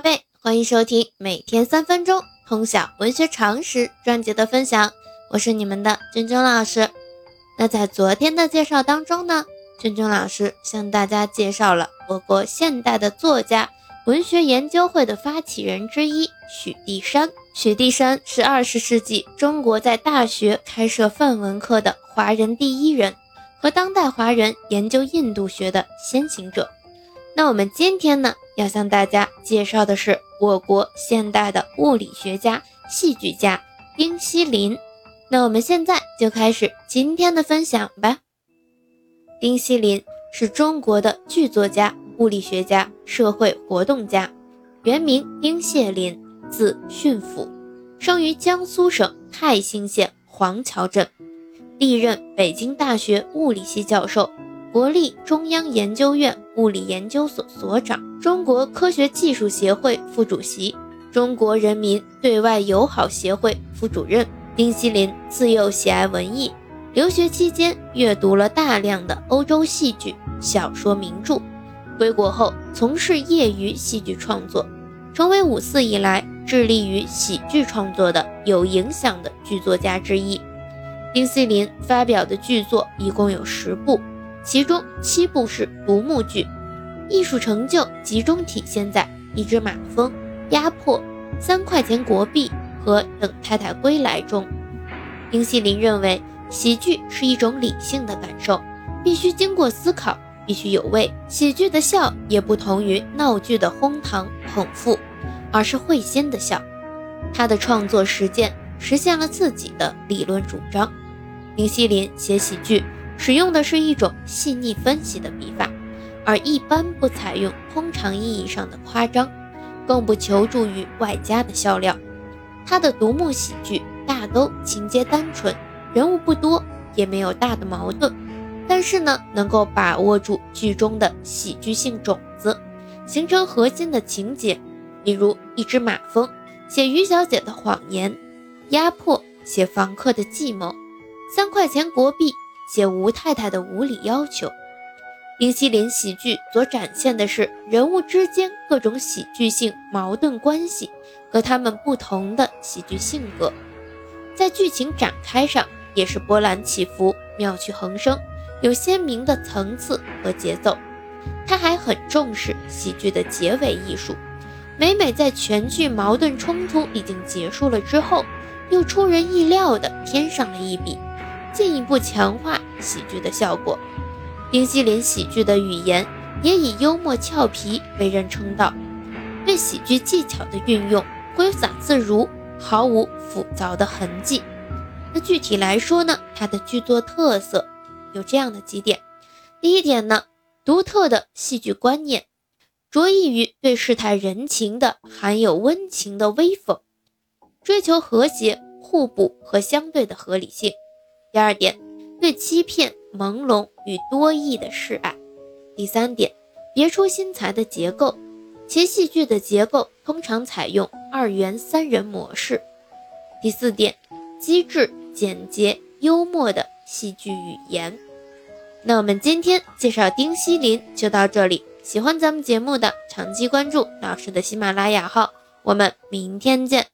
宝贝，欢迎收听每天三分钟通晓文学常识专辑的分享，我是你们的君君老师。那在昨天的介绍当中呢，君君老师向大家介绍了我国现代的作家、文学研究会的发起人之一许地山。许地山是二十世纪中国在大学开设范文课的华人第一人，和当代华人研究印度学的先行者。那我们今天呢，要向大家介绍的是我国现代的物理学家、戏剧家丁锡林。那我们现在就开始今天的分享吧。丁锡林是中国的剧作家、物理学家、社会活动家，原名丁谢林，字训甫，生于江苏省泰兴县黄桥镇，历任北京大学物理系教授。国立中央研究院物理研究所所长，中国科学技术协会副主席，中国人民对外友好协会副主任。丁锡林自幼喜爱文艺，留学期间阅读了大量的欧洲戏剧、小说名著。归国后从事业余戏剧创作，成为五四以来致力于喜剧创作的有影响的剧作家之一。丁锡林发表的剧作一共有十部。其中七部是独幕剧，艺术成就集中体现在《一只马蜂》《压迫》《三块钱国币》和《等太太归来》中。丁锡林认为，喜剧是一种理性的感受，必须经过思考，必须有味。喜剧的笑也不同于闹剧的哄堂捧腹，而是会心的笑。他的创作实践实现了自己的理论主张。丁锡林写喜剧。使用的是一种细腻分析的笔法，而一般不采用通常意义上的夸张，更不求助于外加的笑料。他的独幕喜剧大都情节单纯，人物不多，也没有大的矛盾，但是呢，能够把握住剧中的喜剧性种子，形成核心的情节。比如《一只马蜂》写于小姐的谎言，《压迫》写房客的计谋，《三块钱国币》。写吴太太的无理要求，丁锡林喜剧所展现的是人物之间各种喜剧性矛盾关系和他们不同的喜剧性格，在剧情展开上也是波澜起伏、妙趣横生，有鲜明的层次和节奏。他还很重视喜剧的结尾艺术，每每在全剧矛盾冲突已经结束了之后，又出人意料地添上了一笔。进一步强化喜剧的效果。冰激凌喜剧的语言也以幽默俏皮为人称道，对喜剧技巧的运用挥洒自如，毫无浮躁的痕迹。那具体来说呢，他的剧作特色有这样的几点：第一点呢，独特的戏剧观念，着意于对世态人情的含有温情的微讽，追求和谐、互补和相对的合理性。第二点，对欺骗、朦胧与多义的示爱。第三点，别出心裁的结构，其戏剧的结构通常采用二元三人模式。第四点，机智、简洁、幽默的戏剧语言。那我们今天介绍丁锡林就到这里，喜欢咱们节目的长期关注老师的喜马拉雅号，我们明天见。